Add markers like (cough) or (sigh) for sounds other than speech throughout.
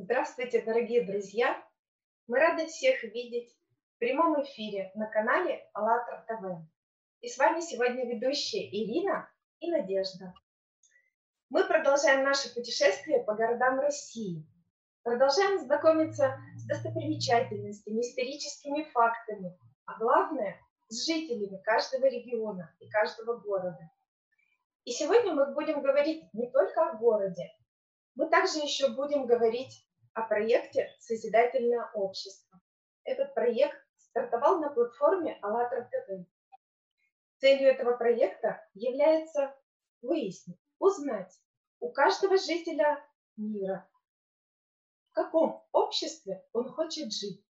Здравствуйте, дорогие друзья! Мы рады всех видеть в прямом эфире на канале АЛЛАТРА ТВ. И с вами сегодня ведущие Ирина и Надежда. Мы продолжаем наше путешествие по городам России. Продолжаем знакомиться с достопримечательностями, историческими фактами, а главное – с жителями каждого региона и каждого города. И сегодня мы будем говорить не только о городе, мы также еще будем говорить о проекте «Созидательное общество». Этот проект стартовал на платформе АЛЛАТРА ТВ. Целью этого проекта является выяснить, узнать у каждого жителя мира, в каком обществе он хочет жить,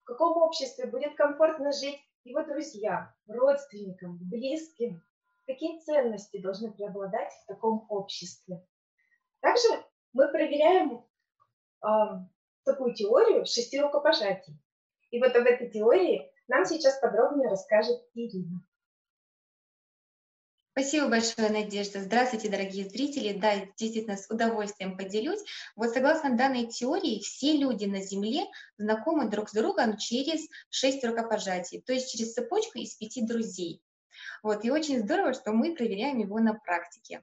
в каком обществе будет комфортно жить его друзьям, родственникам, близким, какие ценности должны преобладать в таком обществе. Также мы проверяем такую теорию шести рукопожатий. И вот об этой теории нам сейчас подробнее расскажет Ирина. Спасибо большое, Надежда. Здравствуйте, дорогие зрители. Да, действительно, с удовольствием поделюсь. Вот согласно данной теории, все люди на Земле знакомы друг с другом через шесть рукопожатий, то есть через цепочку из пяти друзей. Вот, и очень здорово, что мы проверяем его на практике.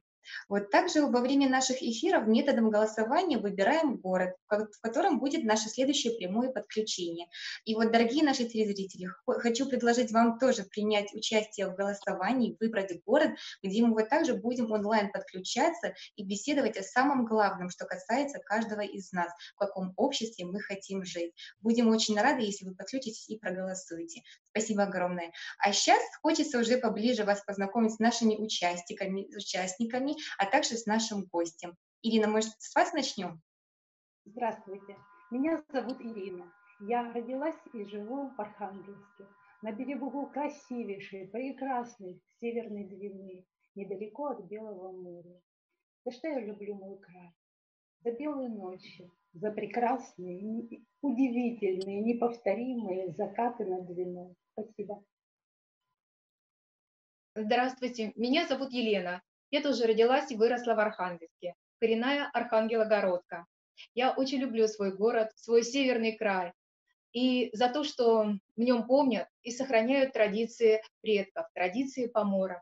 Вот также во время наших эфиров методом голосования выбираем город, в котором будет наше следующее прямое подключение. И вот, дорогие наши телезрители, хочу предложить вам тоже принять участие в голосовании, выбрать город, где мы вот также будем онлайн подключаться и беседовать о самом главном, что касается каждого из нас, в каком обществе мы хотим жить. Будем очень рады, если вы подключитесь и проголосуете. Спасибо огромное. А сейчас хочется уже поближе вас познакомить с нашими участниками, участниками а также с нашим гостем. Ирина, может, с вас начнем? Здравствуйте. Меня зовут Ирина. Я родилась и живу в Архангельске, на берегу красивейшей, прекрасной Северной Двины, недалеко от Белого моря. За что я люблю мой край? За белые ночи, за прекрасные, удивительные, неповторимые закаты над Двиной. Спасибо. Здравствуйте, меня зовут Елена. Я тоже родилась и выросла в Архангельске, коренная архангелогородка. Я очень люблю свой город, свой северный край. И за то, что в нем помнят и сохраняют традиции предков, традиции помора.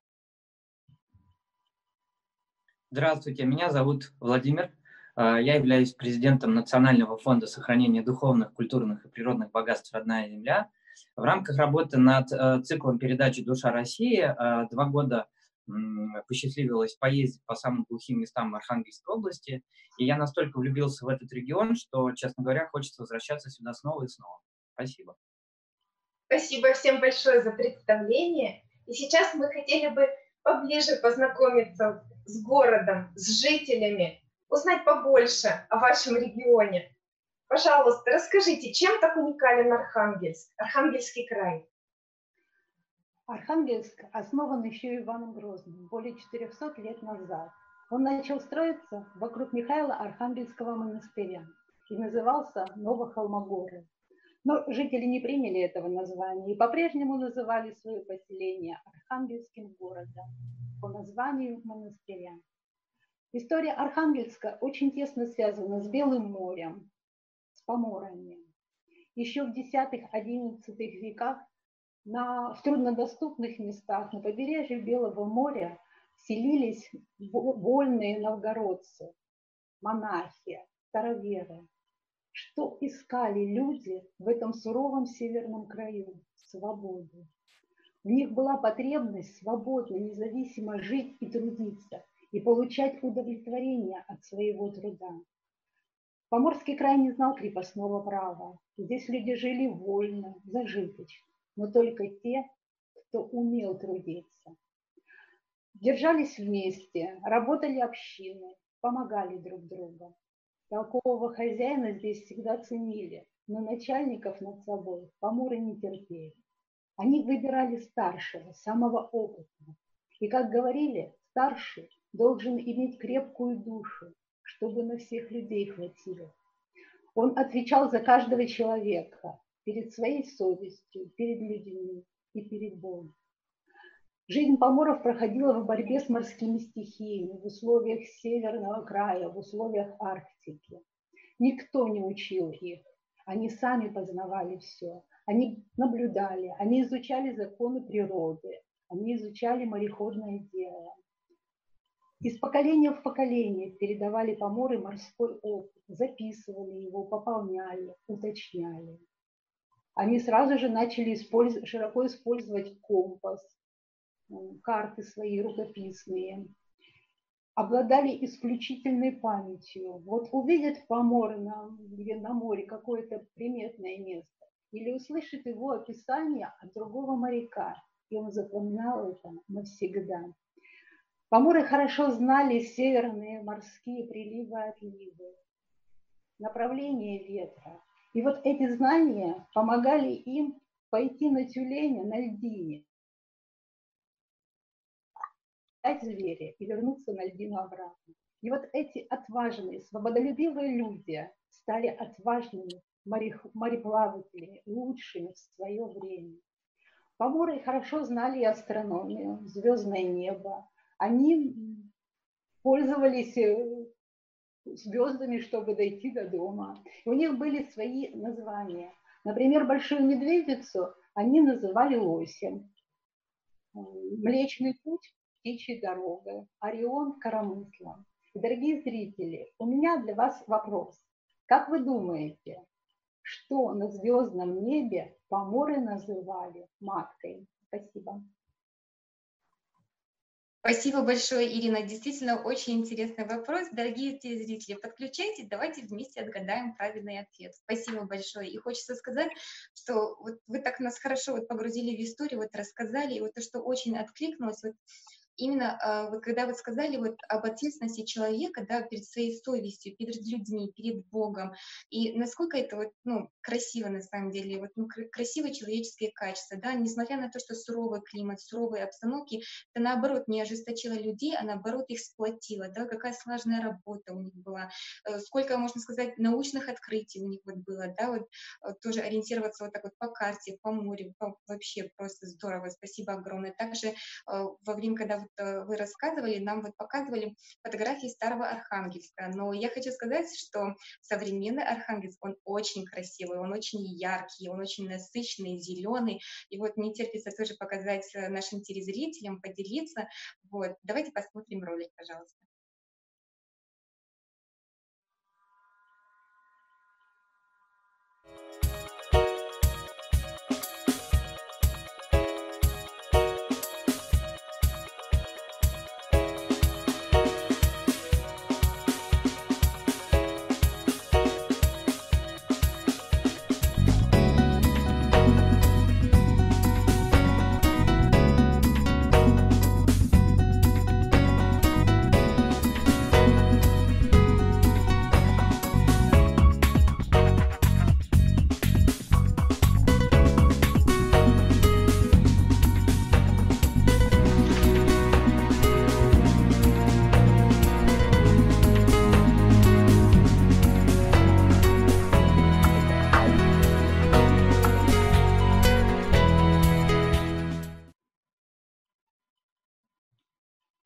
Здравствуйте, меня зовут Владимир. А, я являюсь президентом Национального фонда сохранения духовных, культурных и природных богатств «Родная земля». В рамках работы над э, циклом передачи «Душа России» э, два года посчастливилось поездить по самым глухим местам Архангельской области, и я настолько влюбился в этот регион, что, честно говоря, хочется возвращаться сюда снова и снова. Спасибо. Спасибо всем большое за представление. И сейчас мы хотели бы поближе познакомиться с городом, с жителями, узнать побольше о вашем регионе. Пожалуйста, расскажите, чем так уникален Архангельск, Архангельский край? Архангельск основан еще Иваном Грозным более 400 лет назад. Он начал строиться вокруг Михаила Архангельского монастыря и назывался Новохолмогоры. Но жители не приняли этого названия и по-прежнему называли свое поселение Архангельским городом по названию монастыря. История Архангельска очень тесно связана с Белым морем, с Поморами. Еще в X-XI веках на, в труднодоступных местах на побережье Белого моря селились вольные новгородцы, монахи, староверы. Что искали люди в этом суровом северном краю? Свободу. У них была потребность свободно, независимо жить и трудиться, и получать удовлетворение от своего труда. Поморский край не знал крепостного права. Здесь люди жили вольно, зажиточно но только те, кто умел трудиться. Держались вместе, работали общины, помогали друг другу. Толкового хозяина здесь всегда ценили, но начальников над собой поморы не терпели. Они выбирали старшего, самого опытного. И, как говорили, старший должен иметь крепкую душу, чтобы на всех людей хватило. Он отвечал за каждого человека, перед своей совестью, перед людьми и перед Богом. Жизнь поморов проходила в борьбе с морскими стихиями в условиях северного края, в условиях Арктики. Никто не учил их. Они сами познавали все. Они наблюдали, они изучали законы природы, они изучали мореходное дело. Из поколения в поколение передавали поморы морской опыт, записывали его, пополняли, уточняли. Они сразу же начали использ... широко использовать компас, карты свои рукописные, обладали исключительной памятью. Вот увидят поморы на, на море какое-то приметное место или услышит его описание от другого моряка, и он запоминал это навсегда. Поморы хорошо знали северные морские приливы и отливы, направление ветра. И вот эти знания помогали им пойти на тюленя на льдине, дать зверя и вернуться на льдину обратно. И вот эти отважные, свободолюбивые люди стали отважными мореплавателями, лучшими в свое время. Поморы хорошо знали астрономию, звездное небо, они пользовались э, звездами, чтобы дойти до дома. у них были свои названия. Например, большую медведицу они называли лосем. Млечный путь – птичьей дорогой, Орион – коромыслом. дорогие зрители, у меня для вас вопрос. Как вы думаете, что на звездном небе поморы называли маткой? Спасибо. Спасибо большое, Ирина. Действительно, очень интересный вопрос. Дорогие телезрители, подключайтесь, давайте вместе отгадаем правильный ответ. Спасибо большое. И хочется сказать, что вот вы так нас хорошо вот погрузили в историю, вот рассказали, и вот то, что очень откликнулось, вот именно а, вот когда вы сказали вот об ответственности человека, да, перед своей совестью, перед людьми, перед Богом, и насколько это вот, ну, красиво на самом деле, вот, ну, красивые человеческие качества, да, несмотря на то, что суровый климат, суровые обстановки, это наоборот не ожесточило людей, а наоборот их сплотило, да, какая сложная работа у них была, э, сколько, можно сказать, научных открытий у них вот было, да, вот э, тоже ориентироваться вот так вот по карте, по морю, по, вообще просто здорово, спасибо огромное. Также э, во время, когда вы рассказывали, нам вот показывали фотографии старого Архангельска, но я хочу сказать, что современный Архангельск, он очень красивый, он очень яркий, он очень насыщенный, зеленый, и вот не терпится тоже показать э, нашим телезрителям, поделиться. Вот, давайте посмотрим ролик, пожалуйста.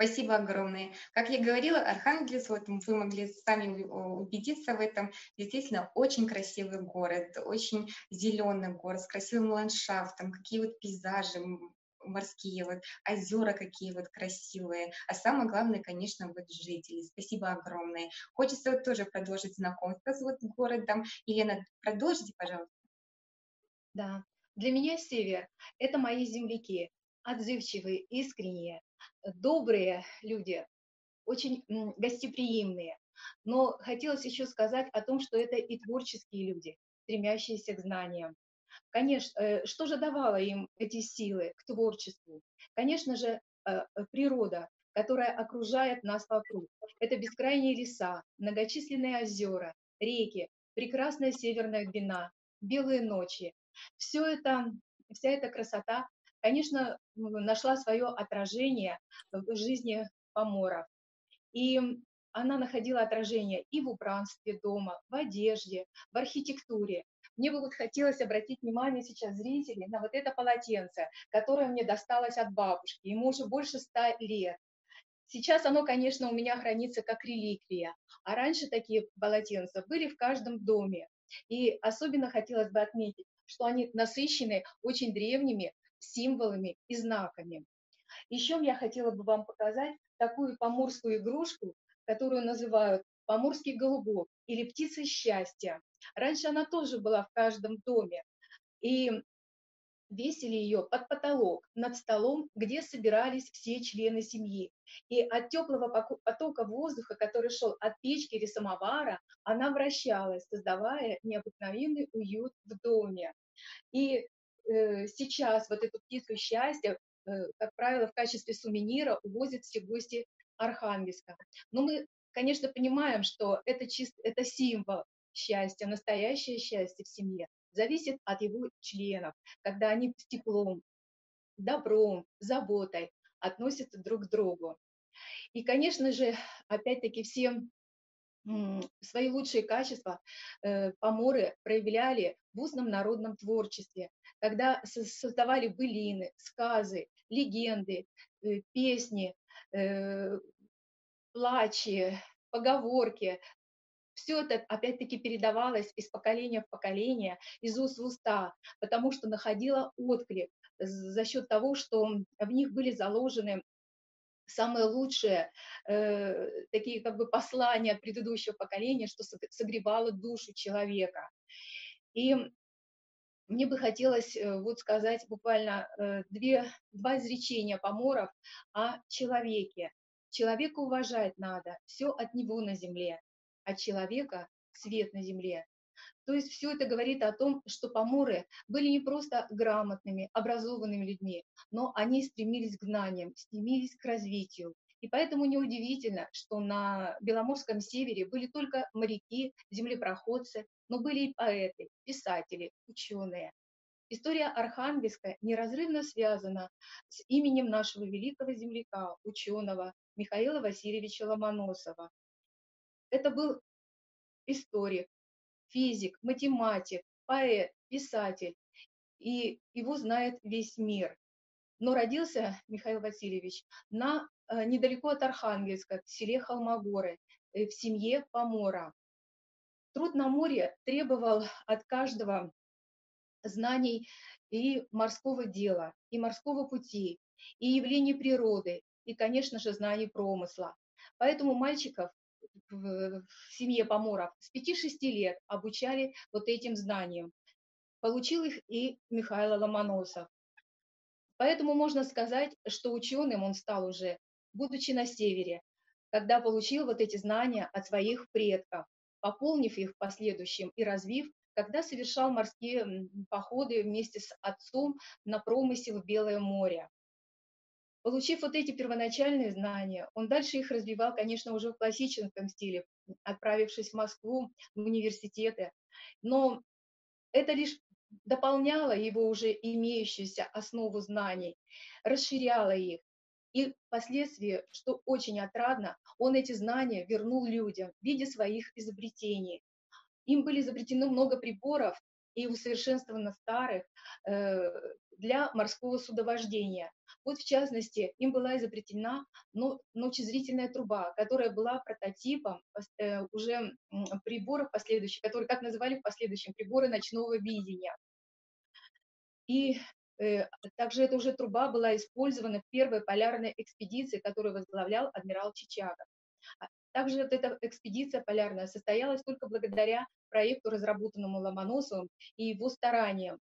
Спасибо огромное. Как я говорила, Архангельск, вот вы могли сами убедиться в этом, действительно очень красивый город, очень зеленый город с красивым ландшафтом, какие вот пейзажи морские, вот озера какие вот красивые, а самое главное, конечно, вот жители. Спасибо огромное. Хочется вот тоже продолжить знакомство с вот городом. Елена, продолжите, пожалуйста. Да, для меня север – это мои земляки, отзывчивые, искренние, добрые люди, очень гостеприимные. Но хотелось еще сказать о том, что это и творческие люди, стремящиеся к знаниям. Конечно, э, что же давало им эти силы к творчеству? Конечно же, э, природа, которая окружает нас вокруг. Это бескрайние леса, многочисленные озера, реки, прекрасная северная глубина, белые ночи. Все это, вся эта красота конечно, нашла свое отражение в жизни поморов. И она находила отражение и в убранстве дома, в одежде, в архитектуре. Мне бы вот хотелось обратить внимание сейчас зрителей на вот это полотенце, которое мне досталось от бабушки. Ему уже больше ста лет. Сейчас оно, конечно, у меня хранится как реликвия, а раньше такие полотенца были в каждом доме. И особенно хотелось бы отметить, что они насыщены очень древними символами и знаками. Еще я хотела бы вам показать такую поморскую игрушку, которую называют поморский голубок или птица счастья. Раньше она тоже была в каждом доме. И весили ее под потолок над столом, где собирались все члены семьи. И от теплого потока воздуха, который шел от печки или самовара, она вращалась, создавая необыкновенный уют в доме. И сейчас вот эту птицу счастья, э, как правило, в качестве сувенира увозят все гости Архангельска. Но мы, конечно, понимаем, что это, чист, это символ счастья, настоящее счастье в семье зависит от его членов, когда они с теплом, добром, заботой относятся друг к другу. И, конечно же, опять-таки все свои лучшие качества э, поморы проявляли в устном народном творчестве, когда создавали былины, сказы, легенды, э, песни, э, плачи, поговорки, все это опять-таки передавалось из поколения в поколение, из уст в уста, потому что находило отклик за счет того, что в них были заложены самые лучшие э, такие как бы послания предыдущего поколения, что согревало душу человека. И мне бы хотелось э, вот сказать буквально э, две, два изречения поморов о человеке. Человека уважать надо, все от него на земле от человека свет на земле. То есть все это говорит о том, что поморы были не просто грамотными, образованными людьми, но они стремились к знаниям, стремились к развитию. И поэтому неудивительно, что на Беломорском севере были только моряки, землепроходцы, но были и поэты, писатели, ученые. История Архангельска неразрывно связана с именем нашего великого земляка, ученого Михаила Васильевича Ломоносова, это был историк, физик, математик, поэт, писатель, и его знает весь мир. Но родился Михаил Васильевич на, э, недалеко от Архангельска, в селе Холмогоры, э, в семье Помора. Труд на море требовал от каждого знаний и морского дела, и морского пути, и явлений природы, и, конечно же, знаний промысла. Поэтому мальчиков в семье поморов с 5-6 лет обучали вот этим знаниям. Получил их и Михаил Ломоносов. Поэтому можно сказать, что ученым он стал уже, будучи на севере, когда получил вот эти знания от своих предков, пополнив их в последующем и развив, когда совершал морские походы вместе с отцом на промысел в Белое море. Получив вот эти первоначальные знания, он дальше их развивал, конечно, уже в классическом стиле, отправившись в Москву, в университеты. Но это лишь дополняло его уже имеющуюся основу знаний, расширяло их. И впоследствии, что очень отрадно, он эти знания вернул людям в виде своих изобретений. Им были изобретены много приборов и усовершенствовано старых э, для морского судовождения. Вот в частности, им была изобретена ночезрительная труба, которая была прототипом э, уже приборов последующих, которые, как называли в последующем, приборы ночного видения. И также эта уже труба была использована в первой полярной экспедиции, которую возглавлял адмирал Чичагов. А также эта экспедиция полярная состоялась только благодаря проекту, разработанному Ломоносовым и его стараниям.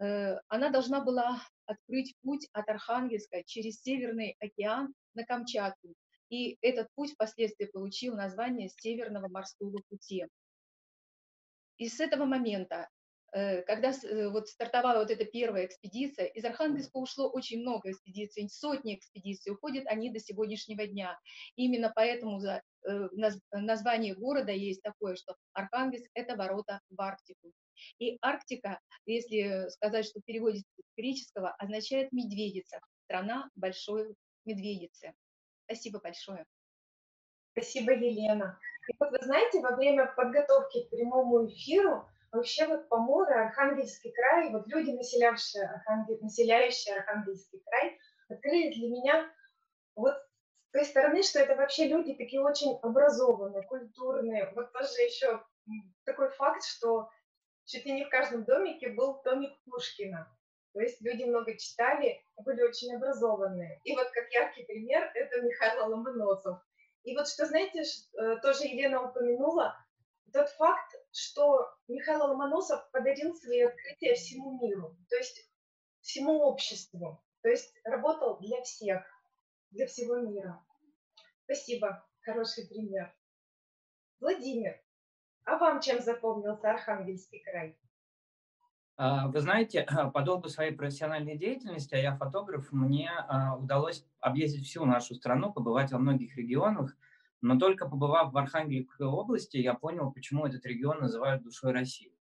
Э, она должна была открыть путь от Архангельска через Северный океан на Камчатку. И этот путь впоследствии получил название Северного морского пути. И с этого момента, э, когда э, вот стартовала вот эта первая экспедиция, из Архангельска ушло очень много экспедиций, сотни экспедиций, уходят они до сегодняшнего дня. Именно поэтому название города есть такое, что Архангельск – это ворота в Арктику. И Арктика, если сказать, что в переводе с греческого, означает медведица, страна большой медведицы. Спасибо большое. Спасибо, Елена. И вот вы знаете, во время подготовки к прямому эфиру вообще вот Поморы, Архангельский край, вот люди, населявшие Архангель, населяющие Архангельский край, открыли для меня вот той стороны, что это вообще люди такие очень образованные, культурные. Вот тоже еще такой факт, что чуть ли не в каждом домике был томик Пушкина. То есть люди много читали, были очень образованные. И вот как яркий пример – это Михаил Ломоносов. И вот что, знаете, э, тоже Елена упомянула, тот факт, что Михаил Ломоносов подарил свои открытия всему миру, то есть всему обществу, то есть работал для всех, для всего мира. Спасибо, хороший пример. Владимир, а вам чем запомнился Архангельский край? А, вы знаете, (clears throat) по долгу своей профессиональной деятельности, а я фотограф, мне а, удалось объездить всю нашу страну, побывать во многих регионах, но только побывав в Архангельской области, я понял, почему этот регион называют душой России.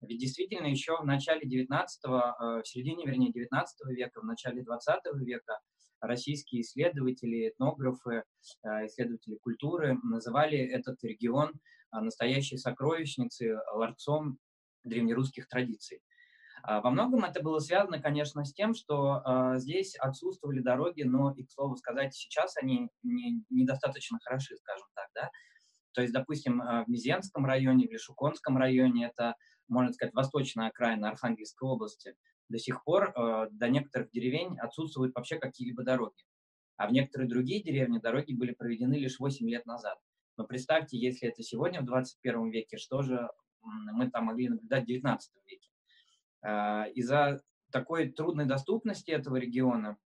Ведь действительно еще в начале 19-го, а, в середине, вернее, 19 века, в начале 20 века российские исследователи, этнографы, исследователи культуры называли этот регион настоящей сокровищницей, ларцом древнерусских традиций. А, во многом это было связано, конечно, с тем, что э, здесь отсутствовали дороги, но и, к слову сказать, сейчас они не, недостаточно хороши, скажем так, да. То есть, допустим, в Мизенском районе, в Лешуконском районе, это, можно сказать, восточная окраина Архангельской области, до сих пор э, до некоторых деревень отсутствуют вообще какие-либо дороги. А в некоторые другие деревни дороги были проведены лишь 8 лет назад. Но представьте, если это сегодня, в 21 веке, что же мы там могли наблюдать в 19 веке. А, из-за такой трудной доступности этого региона,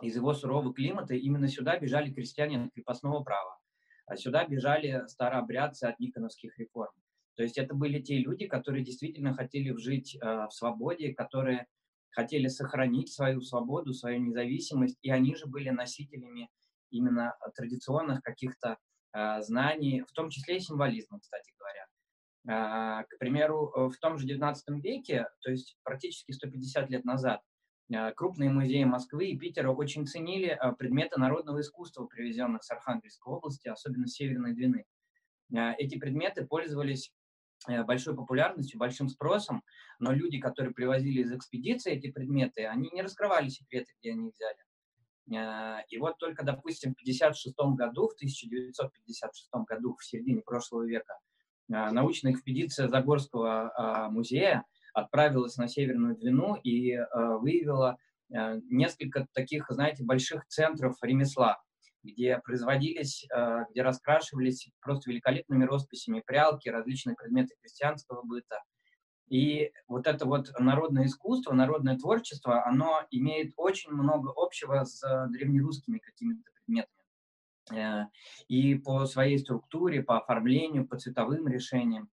из его сурового климата, именно сюда бежали крестьяне от крепостного права. А сюда бежали старообрядцы от никоновских реформ. То есть это были те люди, которые действительно хотели жить э, в свободе, которые хотели сохранить свою свободу, свою независимость, и они же были носителями именно традиционных каких-то э, знаний, в том числе и символизма, кстати говоря. А, к примеру, э, в том же XIX веке, то есть практически 150 лет назад, а, крупные музеи Москвы и Питера очень ценили а, предметы народного искусства, привезенных с Архангельской области, особенно с Северной Двины. Эти предметы пользовались э, большой популярностью, большим спросом, но люди, которые привозили из экспедиции эти предметы, они не раскрывали секреты, где они взяли. И вот только, допустим, в 1956 году, в 1956 году, в середине прошлого века, научная экспедиция Загорского а, музея отправилась на Северную Двину и а, выявила несколько таких, знаете, больших центров ремесла, где производились, где раскрашивались просто великолепными росписями прялки, различные предметы крестьянского быта. И вот это вот народное искусство, народное творчество, оно имеет очень много общего с древнерусскими какими-то предметами. Э, и по своей структуре, по оформлению, по цветовым решениям,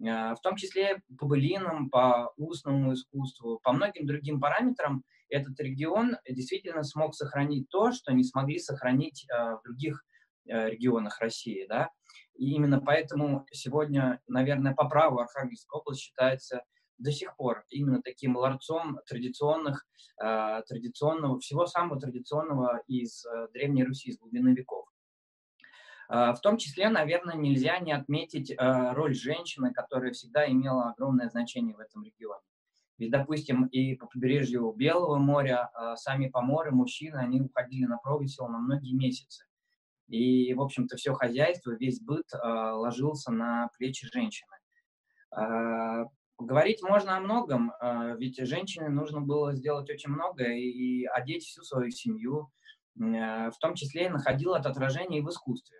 э, в том числе по былинам, по устному искусству, по многим другим параметрам этот регион действительно смог сохранить то, что не смогли сохранить э, в других регионах России. Да? И именно поэтому сегодня, наверное, по праву Архангельская область считается до сих пор именно таким ларцом традиционных, э, традиционного, всего самого традиционного из э, Древней Руси, из глубины веков. Э, в том числе, наверное, нельзя не отметить э, роль женщины, которая всегда имела огромное значение в этом регионе. Ведь, допустим, и по побережью Белого моря э, сами поморы, мужчины, они уходили на промысел на многие месяцы. И, в общем-то, все хозяйство, весь быт ложился на плечи женщины. Говорить можно о многом, а, ведь женщине нужно было сделать очень много и одеть всю свою семью, а, в том числе и находила это отражение и в искусстве.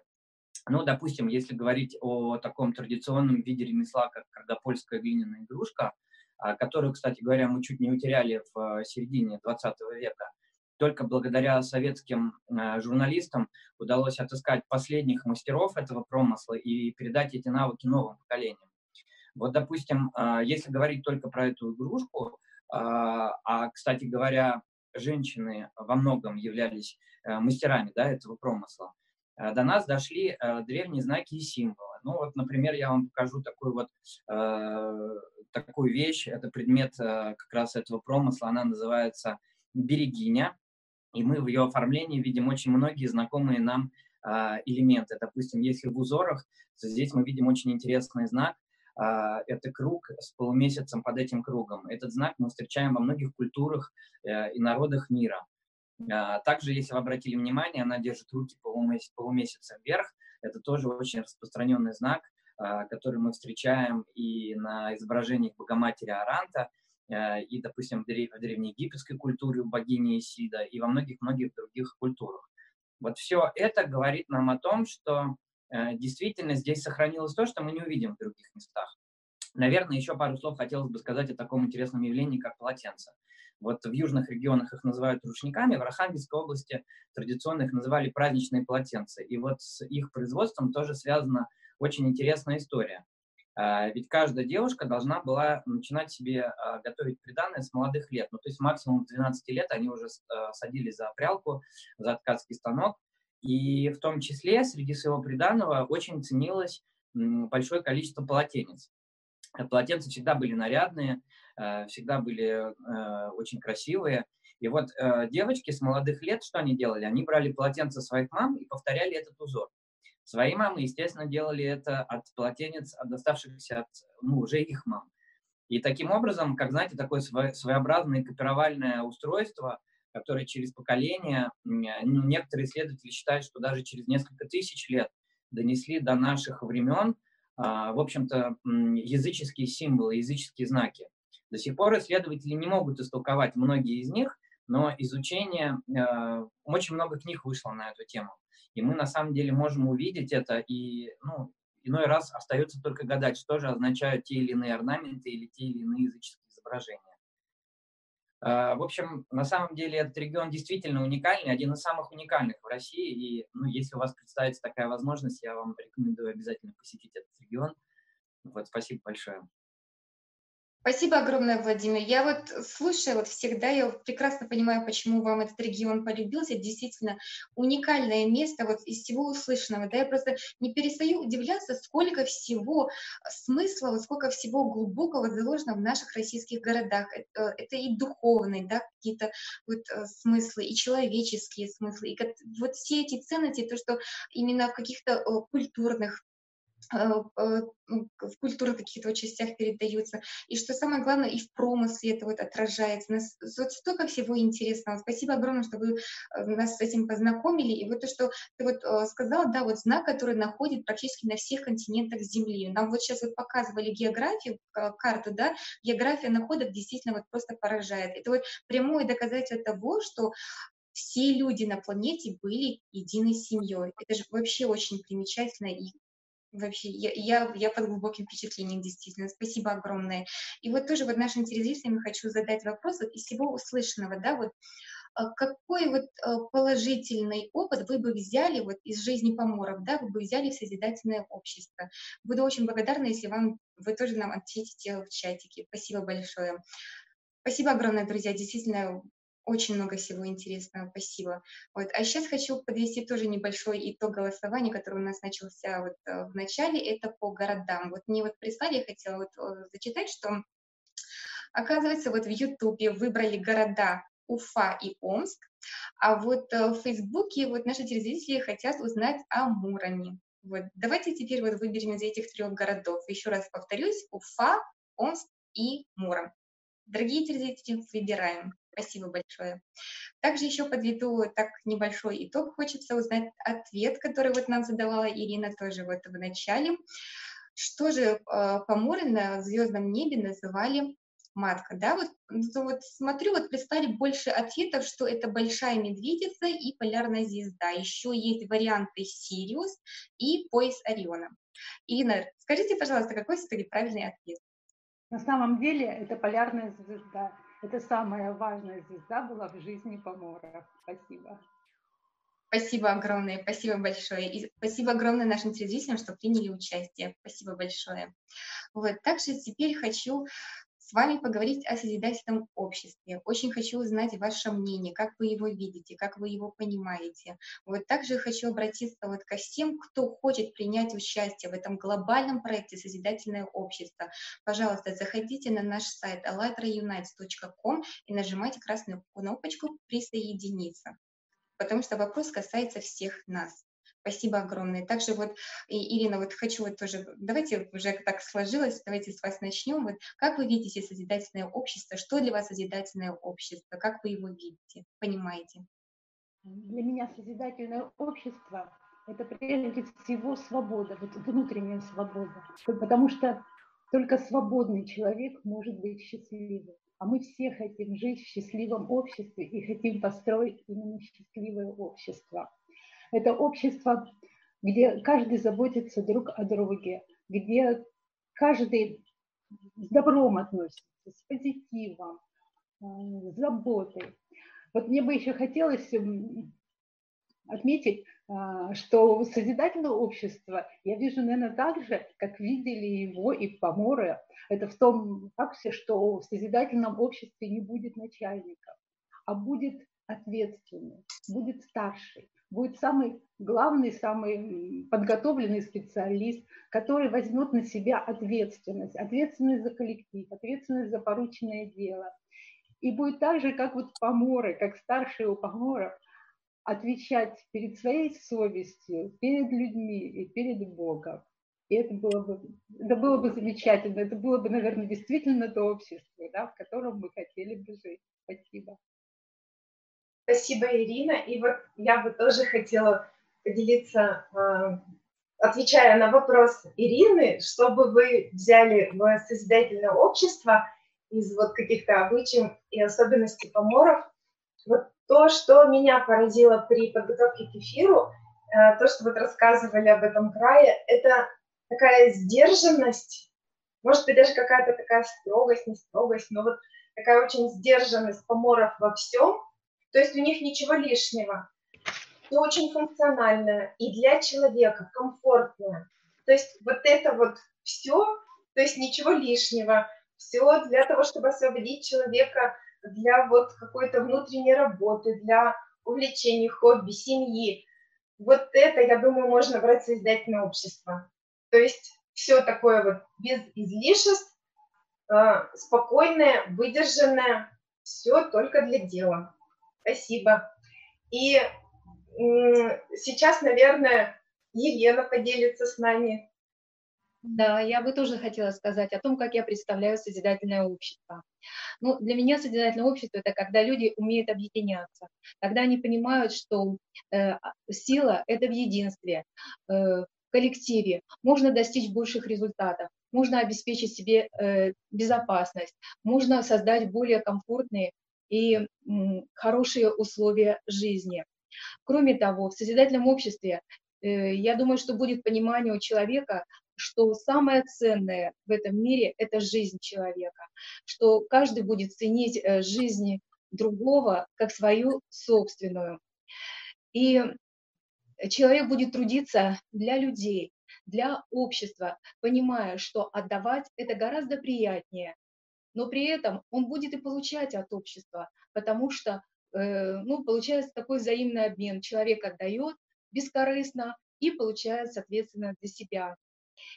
Ну, допустим, если говорить о таком традиционном виде ремесла, как каргопольская глиняная игрушка, а, которую, кстати говоря, мы чуть не утеряли в середине 20 века, только благодаря советским журналистам удалось отыскать последних мастеров этого промысла и передать эти навыки новым поколениям. Вот, допустим, а, если говорить только про эту игрушку, а, а, кстати говоря, женщины во многом являлись э, мастерами да, этого промысла, э, до нас дошли э, древние знаки и символы. Ну вот, например, я вам покажу такую вот такую вещь. Это предмет как раз этого промысла. Она называется берегиня. И мы в ее оформлении видим очень многие знакомые нам элементы. Допустим, если в узорах, то здесь мы видим очень интересный знак – а, это круг с полумесяцем под этим кругом. Этот знак мы встречаем во многих культурах э, и народах мира. А, также, если вы обратили внимание, она держит руки полумесяц, полумесяца вверх. Это тоже очень распространенный знак, а, который мы встречаем и на изображениях Богоматери Аранта, а, и, допустим, в древнеегипетской культуре богини Исида, и во многих-многих других культурах. Вот все это говорит нам о том, что э, действительно здесь сохранилось то, что мы не увидим в других местах. Наверное, еще пару слов хотелось бы сказать о таком интересном явлении, как полотенце. Вот в южных регионах их называют рушниками, в Архангельской области традиционно их называли праздничные полотенца. И вот с их производством тоже связана очень интересная история. А, ведь каждая девушка должна была начинать себе а, готовить приданное с молодых лет. Ну, то есть максимум 12 лет они уже садились за прялку, за ткацкий станок. И в том числе среди своего приданного очень ценилось большое количество полотенец. Полотенца всегда были нарядные, Э, всегда были э, очень красивые. И вот э, девочки с молодых лет, что они делали? Они брали полотенца своих мам и повторяли этот узор. Свои мамы, естественно, делали это от полотенец, от доставшихся от, ну, уже их мам. И таким образом, как знаете, такое своеобразное копировальное устройство, которое через поколение, ну, некоторые исследователи считают, что даже через несколько тысяч лет донесли до наших времен, а, в общем-то, языческие символы, языческие знаки. До сих пор исследователи не могут истолковать многие из них, но изучение, э, очень много книг вышло на эту тему. И мы на самом деле можем увидеть это, и ну, иной раз остается только гадать, что же означают те или иные орнаменты или те или иные языческие изображения. Э, в общем, на самом деле этот регион действительно уникальный, один из самых уникальных в России. И ну, если у вас представится такая возможность, я вам рекомендую обязательно посетить этот регион. Вот, спасибо большое. Спасибо огромное, Владимир. Я вот слушаю вот всегда, я прекрасно понимаю, почему вам этот регион полюбился. Действительно уникальное место вот из всего услышанного. Да, я просто не перестаю удивляться, сколько всего смысла, вот сколько всего глубокого заложено в наших российских городах. Это, это и духовные, да, какие-то вот э, смыслы, и человеческие смыслы, и вот все эти ценности, то, что именно в каких-то э, культурных Э, э, в культурных каких-то частях передаются. И что самое главное, и в промысле это вот отражается. Нас, вот столько всего интересного. Спасибо огромное, что вы э, нас с этим познакомили. И вот то, что ты вот сказала, да, вот знак, который находит практически на всех континентах Земли. Нам вот сейчас вот показывали географию, карту, да, география находок действительно вот просто поражает. Это вот прямое доказательство того, что все люди на планете были единой семьей. Это же вообще очень примечательно и Вообще, я, я, я под глубоким впечатлением, действительно. Спасибо огромное. И вот тоже вот нашим телезрителям хочу задать вопрос вот из всего услышанного, да, вот а, какой вот а, положительный опыт вы бы взяли вот из жизни поморов, да, вы бы взяли в созидательное общество? Буду очень благодарна, если вам вы тоже нам ответите в чатике. Спасибо большое. Спасибо огромное, друзья. Действительно, очень много всего интересного, спасибо. Вот. А сейчас хочу подвести тоже небольшой итог голосования, который у нас начался вот э, в начале, это по городам. Вот мне вот прислали, я хотела вот э, зачитать, что оказывается вот в Ютубе выбрали города Уфа и Омск, а вот э, в Фейсбуке вот наши телезрители хотят узнать о Муроме. Вот. Давайте теперь вот выберем из этих трех городов. Еще раз повторюсь, Уфа, Омск и Муром. Дорогие телезрители, выбираем. Спасибо большое. Также еще подведу так небольшой итог. Хочется узнать ответ, который вот нам задавала Ирина тоже вот в начале. Что же э, Поморы на звездном небе называли матка, да, вот, ну, вот смотрю, вот прислали больше ответов, что это большая медведица и полярная звезда. Еще есть варианты Сириус и пояс Ориона. Ирина, скажите, пожалуйста, какой все-таки правильный ответ? На самом деле это полярная звезда. Это самая важная звезда была в жизни Помора. Спасибо. Спасибо огромное, спасибо большое. И спасибо огромное нашим телезрителям, что приняли участие. Спасибо большое. Вот, также теперь хочу с вами поговорить о созидательном обществе. Очень хочу узнать ваше мнение, как вы его видите, как вы его понимаете. Вот также хочу обратиться вот ко всем, кто хочет принять участие в этом глобальном проекте «Созидательное общество». Пожалуйста, заходите на наш сайт allatraunites.com и нажимайте красную кнопочку «Присоединиться», потому что вопрос касается всех нас. Спасибо огромное. Также вот, Ирина, вот хочу вот тоже, давайте уже так сложилось, давайте с вас начнем. Вот как вы видите созидательное общество? Что для вас созидательное общество? Как вы его видите, понимаете? Для меня созидательное общество – это прежде всего свобода, вот внутренняя свобода. Потому что только свободный человек может быть счастливым. А мы все хотим жить в счастливом обществе и хотим построить именно счастливое общество. Это общество, где каждый заботится друг о друге, где каждый с добром относится, с позитивом, э, с заботой. Вот мне бы еще хотелось отметить, а, что созидательное общество я вижу, наверное, так же, как видели его и поморы. Это в том факте, что в созидательном обществе не будет начальника, а будет ответственный, будет старший, будет самый главный, самый подготовленный специалист, который возьмет на себя ответственность, ответственность за коллектив, ответственность за порученное дело. И будет так же, как вот поморы, как старшие у поморов, отвечать перед своей совестью, перед людьми и перед Богом. И это было бы, это было бы замечательно, это было бы, наверное, действительно то общество, да, в котором мы хотели бы жить. Спасибо. Спасибо, Ирина. И вот я бы тоже хотела поделиться, а, отвечая на вопрос Ирины, чтобы вы взяли в созидательное общество из вот каких-то обычаев и особенностей поморов. Вот то, что меня поразило при подготовке к эфиру, э, то, что вот рассказывали об этом крае, это такая сдержанность, может быть, даже какая-то такая строгость, не строгость, но вот такая очень сдержанность поморов во всем, то есть у них ничего лишнего, все очень функциональное и для человека комфортное. То есть вот это вот все, то есть ничего лишнего, все для того, чтобы освободить человека для вот какой-то внутренней работы, для увлечений, хобби, семьи. Вот это, я думаю, можно брать создательное общество. То есть все такое вот без излишеств, а, спокойное, выдержанное, все только для дела. Спасибо. И сейчас, наверное, Елена поделится с нами да, я бы тоже хотела сказать о том, как я представляю созидательное общество. Ну, для меня созидательное общество – это когда люди умеют объединяться, когда они понимают, что э, сила – это в единстве, э, в коллективе. Можно достичь больших результатов, можно обеспечить себе э, безопасность, можно создать более комфортные и хорошие условия жизни. Кроме того, в созидательном обществе э, я думаю, что будет понимание у человека, что самое ценное в этом мире – это жизнь человека, что каждый будет ценить э, жизнь другого как свою собственную. И человек будет трудиться для людей, для общества, понимая, что отдавать – это гораздо приятнее, но при этом он будет и получать от общества, потому что э, ну, получается такой взаимный обмен. Человек отдает бескорыстно и получает, соответственно, для себя.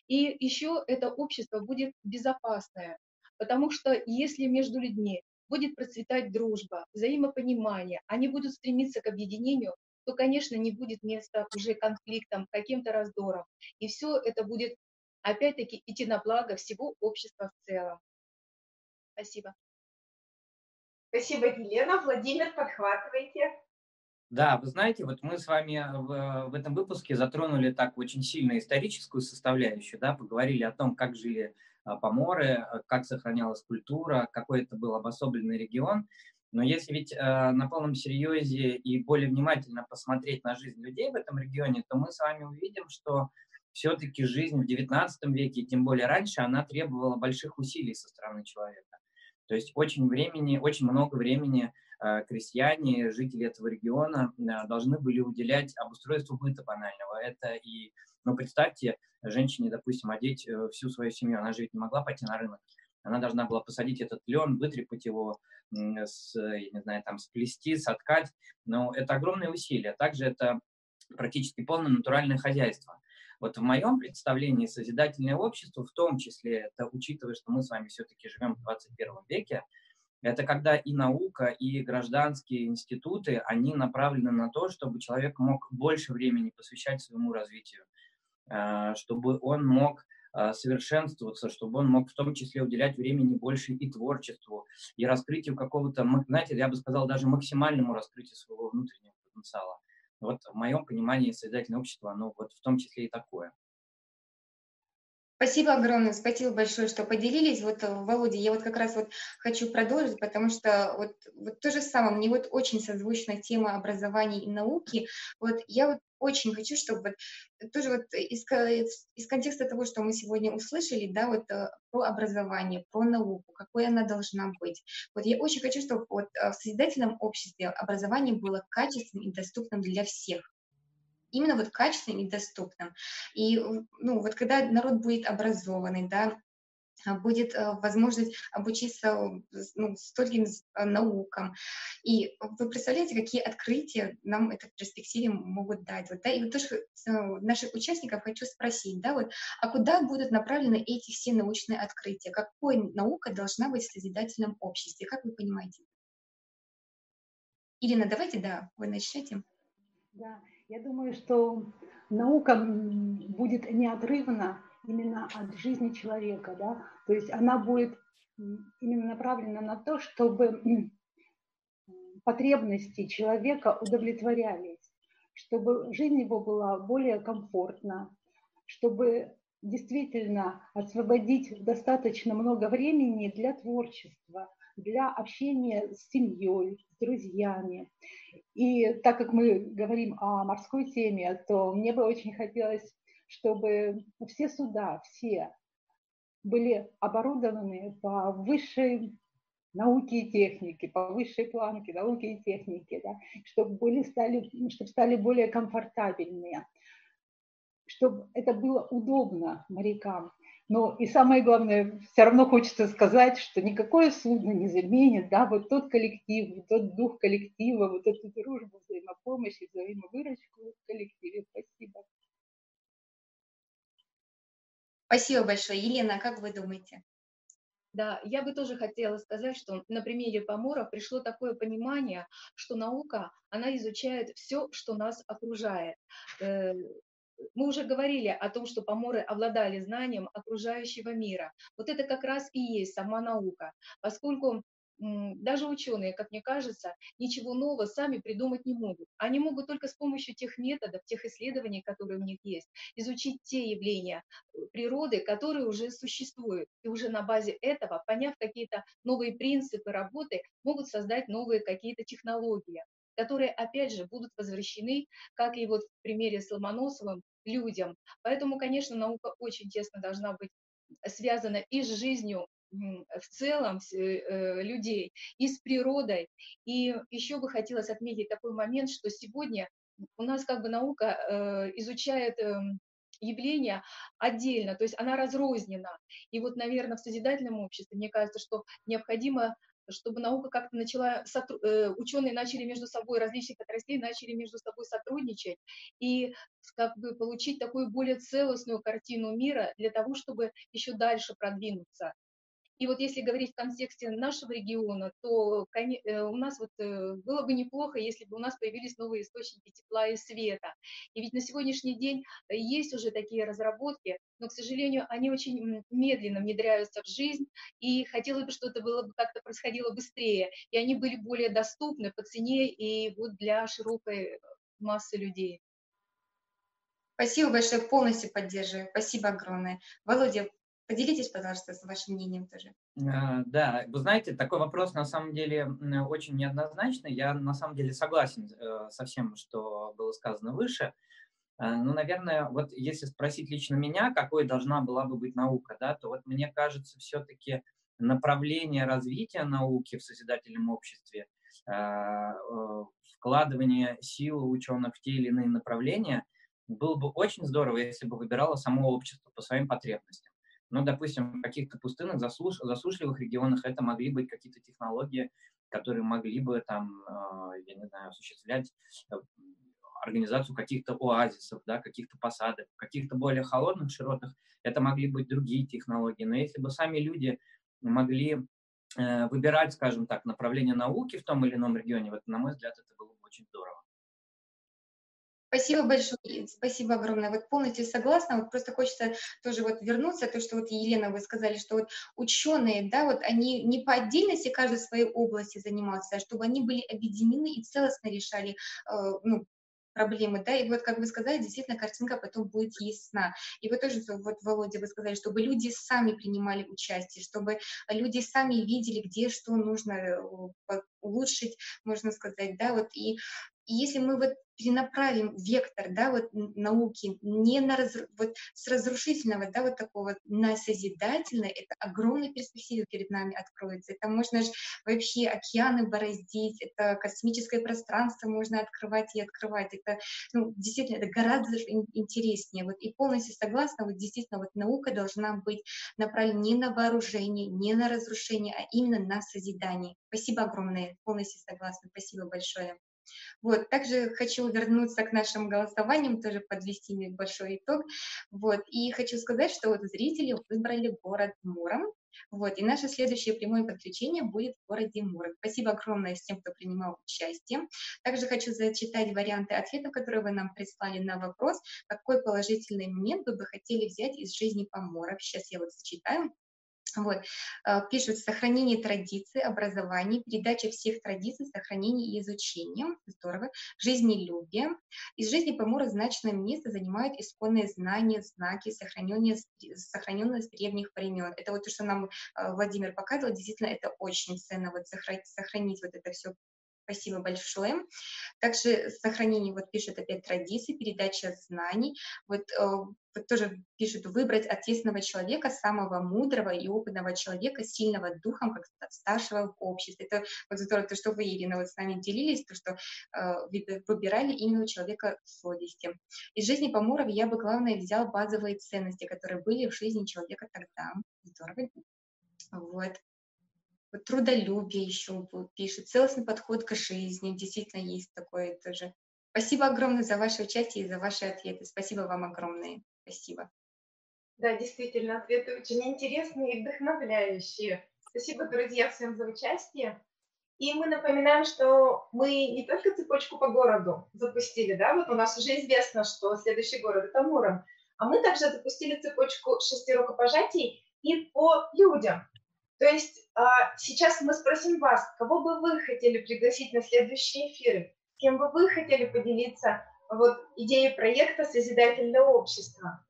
И еще это общество будет безопасное, потому что если между людьми будет процветать дружба, взаимопонимание, они будут стремиться к объединению, то, конечно, не будет места уже конфликтам, каким-то раздорам. И все это будет, опять-таки, идти на благо всего общества в целом. Спасибо. Спасибо, Елена. Владимир, подхватывайте. Да, вы знаете, вот мы с вами в, в этом выпуске затронули так очень сильно историческую составляющую, да, поговорили о том, как жили а, поморы, а, как сохранялась культура, какой это был обособленный регион. Но если ведь э, на полном серьезе и более внимательно посмотреть на жизнь людей в этом регионе, то мы с вами увидим, что все-таки жизнь в XIX веке, и тем более раньше, она требовала больших усилий со стороны человека. То есть очень времени, очень много времени Э, крестьяне, жители этого региона э, должны были уделять обустройству быта банального. Это и, ну, представьте, женщине, допустим, одеть э, всю свою семью, она же ведь не могла пойти на рынок. Она должна была посадить этот лен, вытрепать его, с, я не знаю, там, сплести, соткать. Но это огромные усилия. Также это практически полное натуральное хозяйство. Вот в моем представлении созидательное общество, в том числе, это учитывая, что мы с вами все-таки живем в 21 веке, это когда и наука, и гражданские институты, они направлены на то, чтобы человек мог больше времени посвящать своему развитию, а, чтобы он мог а, совершенствоваться, чтобы он мог в том числе уделять времени больше и творчеству, и раскрытию какого-то, знаете, я бы сказал, даже максимальному раскрытию своего внутреннего потенциала. Вот в моем понимании созидательное общество, оно вот в том числе и такое. Спасибо огромное, спасибо большое, что поделились. Вот, э, Володя, я вот как раз вот хочу продолжить, потому что вот, вот то же самое, мне вот очень созвучна тема образования и науки. Вот я вот очень хочу, чтобы вот, тоже вот из, из контекста того, что мы сегодня услышали, да, вот э, про образование, про науку, какой она должна быть. Вот я очень хочу, чтобы вот э, в созидательном обществе образование было качественным и доступным для всех именно вот качественным и доступным. И ну, вот когда народ будет образованный, да, а, будет э, возможность обучиться ну, стольким э, наукам. И вы представляете, какие открытия нам это в перспективе могут дать. Вот, да? И вот тоже э, наших участников хочу спросить, да, вот, а куда будут направлены эти все научные открытия? Какой наука должна быть в созидательном обществе? Как вы понимаете? Ирина, давайте, да, вы начнете. Да, я думаю, что наука будет неотрывна именно от жизни человека, да, то есть она будет именно направлена на то, чтобы потребности человека удовлетворялись, чтобы жизнь его была более комфортна, чтобы действительно освободить достаточно много времени для творчества, для общения с семьей, с друзьями. И так как мы говорим о морской теме, то мне бы очень хотелось, чтобы все суда, все были оборудованы по высшей науке и технике, по высшей планке науки и техники, да, чтобы, были, стали, чтобы стали более комфортабельные, чтобы это было удобно морякам, но и самое главное, все равно хочется сказать, что никакое судно не заменит, да, вот тот коллектив, вот тот дух коллектива, вот эту дружбу, взаимопомощь и взаимовыручку в коллективе. Спасибо. Спасибо большое. Елена, как вы думаете? Да, я бы тоже хотела сказать, что на примере поморов пришло такое понимание, что наука, она изучает все, что нас окружает. Мы уже говорили о том, что поморы обладали знанием окружающего мира. Вот это как раз и есть сама наука, поскольку даже ученые, как мне кажется, ничего нового сами придумать не могут. Они могут только с помощью тех методов, тех исследований, которые у них есть, изучить те явления э, природы, которые уже существуют. И уже на базе этого, поняв какие-то новые принципы работы, могут создать новые какие-то технологии которые, опять же, будут возвращены, как и вот в примере с Ломоносовым, людям. Поэтому, конечно, наука очень тесно должна быть связана и с жизнью в целом э, людей, и с природой. И еще бы хотелось отметить такой момент, что сегодня у нас как бы наука э, изучает эм, явления отдельно, то есть она разрознена. И вот, наверное, в созидательном обществе, мне кажется, что необходимо чтобы наука как-то начала, э, ученые начали между собой, различных отраслей начали между собой сотрудничать и как бы получить такую более целостную картину мира для того, чтобы еще дальше продвинуться. И вот если говорить в контексте нашего региона, то э, у нас вот э, было бы неплохо, если бы у нас появились новые источники тепла и света. И ведь на сегодняшний день есть уже такие разработки, но, к сожалению, они очень медленно внедряются в жизнь, и хотелось бы, чтобы это было бы как-то происходило быстрее, и они были более доступны по цене и вот для широкой массы людей. Спасибо большое, полностью поддерживаю. Спасибо огромное. Володя, Поделитесь, пожалуйста, с вашим мнением тоже. А, да, вы знаете, такой вопрос на самом деле очень неоднозначный. Я на самом деле согласен э, со всем, что было сказано выше. А, ну, наверное, вот если спросить лично меня, какой должна была бы быть наука, да, то вот мне кажется, все-таки направление развития науки в созидательном обществе, э, вкладывание сил ученых в те или иные направления, было бы очень здорово, если бы выбирало само общество по своим потребностям. Ну, допустим, в каких-то пустынных, засуш... засушливых регионах это могли быть какие-то технологии, которые могли бы там, а, я не знаю, осуществлять э, организацию каких-то оазисов, да, каких-то посадок, в каких-то более холодных широтах это могли быть другие технологии. Но если бы сами люди могли э, выбирать, скажем так, направление науки в том или ином регионе, вот, на мой взгляд, это было бы очень здорово. Спасибо большое, спасибо огромное. Вот полностью согласна. Вот просто хочется тоже вот вернуться, то, что вот Елена, вы сказали, что вот ученые, да, вот они не по отдельности каждой своей области занимаются, а чтобы они были объединены и целостно решали э, ну, проблемы, да, и вот, как вы сказали, действительно, картинка потом будет ясна. И вы тоже, вот, Володя, вы сказали, чтобы люди сами принимали участие, чтобы люди сами видели, где что нужно э, улучшить, можно сказать, да, вот, и и если мы вот перенаправим вектор, да, вот науки не на раз, вот с разрушительного, да, вот такого на созидательное, это огромная перспектива перед нами откроется. Это можно же вообще океаны бороздить, это космическое пространство можно открывать и открывать. Это, ну, действительно, это гораздо интереснее. Вот и полностью согласна, вот действительно, вот наука должна быть направлена не на вооружение, не на разрушение, а именно на созидание. Спасибо огромное, полностью согласна. Спасибо большое. Вот, также хочу вернуться к нашим голосованиям, тоже подвести небольшой итог. Вот, и хочу сказать, что вот зрители выбрали город Муром, вот, и наше следующее прямое подключение будет в городе Муром. Спасибо огромное всем, кто принимал участие. Также хочу зачитать варианты ответов, которые вы нам прислали на вопрос, какой положительный момент вы бы хотели взять из жизни Поморов. Сейчас я вот зачитаю. Вот. Э, пишут сохранение традиций, образование, передача всех традиций, сохранение и изучение. Здорово. Жизнелюбие. Из жизни Помора значное место занимают исконные знания, знаки, сохраненные, сохраненные с древних времен. Это вот то, что нам э, Владимир показывал, действительно, это очень ценно, вот сохранить, сохранить вот это все Спасибо большое. Также сохранение, вот пишет опять традиции, передача знаний. Вот, э, вот тоже пишет, выбрать ответственного человека, самого мудрого и опытного человека, сильного духом, как старшего в обществе. Это вот здорово, то, что вы, Ирина, вот с нами делились, то, что э, выбирали именно человека совести. Из жизни Поморов я бы, главное, взял базовые ценности, которые были в жизни человека тогда. Здорово. Вот трудолюбие еще пишет, целостный подход к жизни, действительно есть такое тоже. Спасибо огромное за ваше участие и за ваши ответы. Спасибо вам огромное. Спасибо. Да, действительно, ответы очень интересные и вдохновляющие. Спасибо, друзья, всем за участие. И мы напоминаем, что мы не только цепочку по городу запустили, да, вот у нас уже известно, что следующий город – это Муром, а мы также запустили цепочку шести рукопожатий и по людям. То есть а, сейчас мы спросим вас, кого бы вы хотели пригласить на следующие эфиры, кем бы вы хотели поделиться вот идеей проекта «Созидательное общество».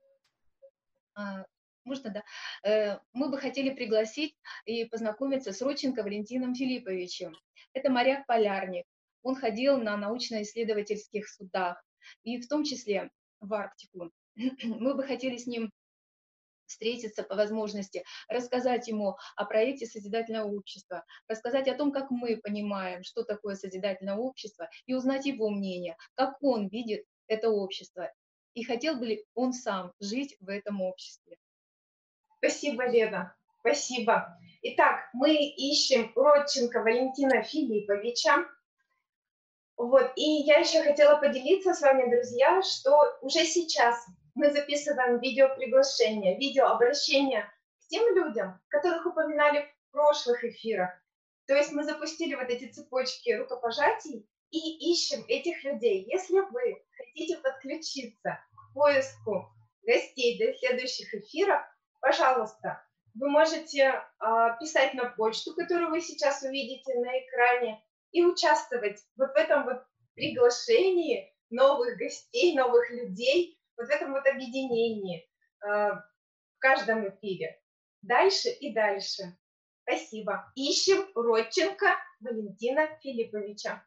А, можно, да? Э, мы бы хотели пригласить и познакомиться с Роченко Валентином Филипповичем. Это моряк-полярник. Он ходил на научно-исследовательских судах, и в том числе в Арктику. (clears throat) Мы бы хотели с ним встретиться по возможности, рассказать ему о проекте созидательного общества, рассказать о том, как мы понимаем, что такое созидательное общество, и узнать его мнение, как он видит это общество, и хотел бы ли он сам жить в этом обществе. Спасибо, Лена, спасибо. Итак, мы ищем Родченко Валентина Филипповича. Вот, и я еще хотела поделиться с вами, друзья, что уже сейчас мы записываем видеоприглашение, видеообращение к тем людям, которых упоминали в прошлых эфирах. То есть мы запустили вот эти цепочки рукопожатий и ищем этих людей. Если вы хотите подключиться к поиску гостей для следующих эфиров, пожалуйста, вы можете э, писать на почту, которую вы сейчас увидите на экране, и участвовать вот в этом вот приглашении новых гостей, новых людей вот в этом вот объединении э, в каждом эфире. Дальше и дальше. Спасибо. Ищем Родченко Валентина Филипповича.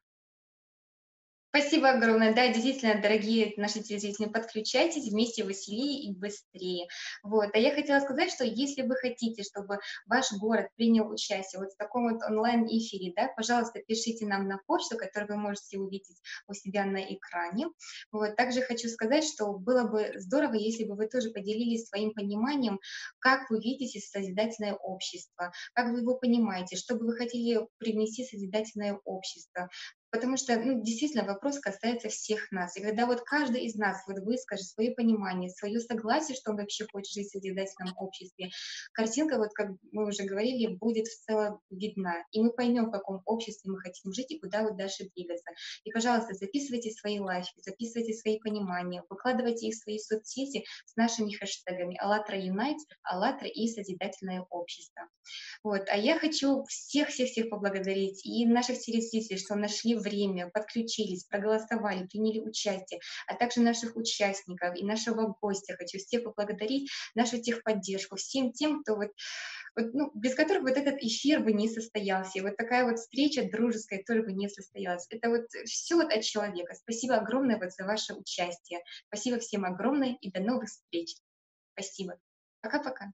Спасибо огромное. Да, действительно, дорогие наши телезрители, подключайтесь вместе веселее и быстрее. Вот. А я хотела сказать, что если вы хотите, чтобы ваш город принял участие вот в таком вот онлайн-эфире, да, пожалуйста, пишите нам на почту, которую вы можете увидеть у себя на экране. Вот. Также хочу сказать, что было бы здорово, если бы вы тоже поделились своим пониманием, как вы видите созидательное общество, как вы его понимаете, что бы вы хотели привнести в созидательное общество, потому что ну, действительно вопрос касается всех нас. И когда вот каждый из нас вот выскажет свое понимание, свое согласие, что он вообще хочет жить в созидательном обществе, картинка, вот как мы уже говорили, будет в целом видна. И мы поймем, в каком обществе мы хотим жить и куда вот дальше двигаться. И, пожалуйста, записывайте свои лайфы, записывайте свои понимания, выкладывайте их в свои соцсети с нашими хэштегами «АЛЛАТРА Юнайт», «АЛЛАТРА» и «Созидательное общество». Вот. А я хочу всех-всех-всех поблагодарить и наших телезрителей, что нашли время, подключились, проголосовали, приняли участие, а также наших участников и нашего гостя. Хочу всех поблагодарить, нашу техподдержку, всем тем, кто вот, вот ну, без которых вот этот эфир бы не состоялся. И вот такая вот встреча дружеская тоже бы не состоялась. Это вот все вот от человека. Спасибо огромное вот за ваше участие. Спасибо всем огромное и до новых встреч. Спасибо. Пока-пока.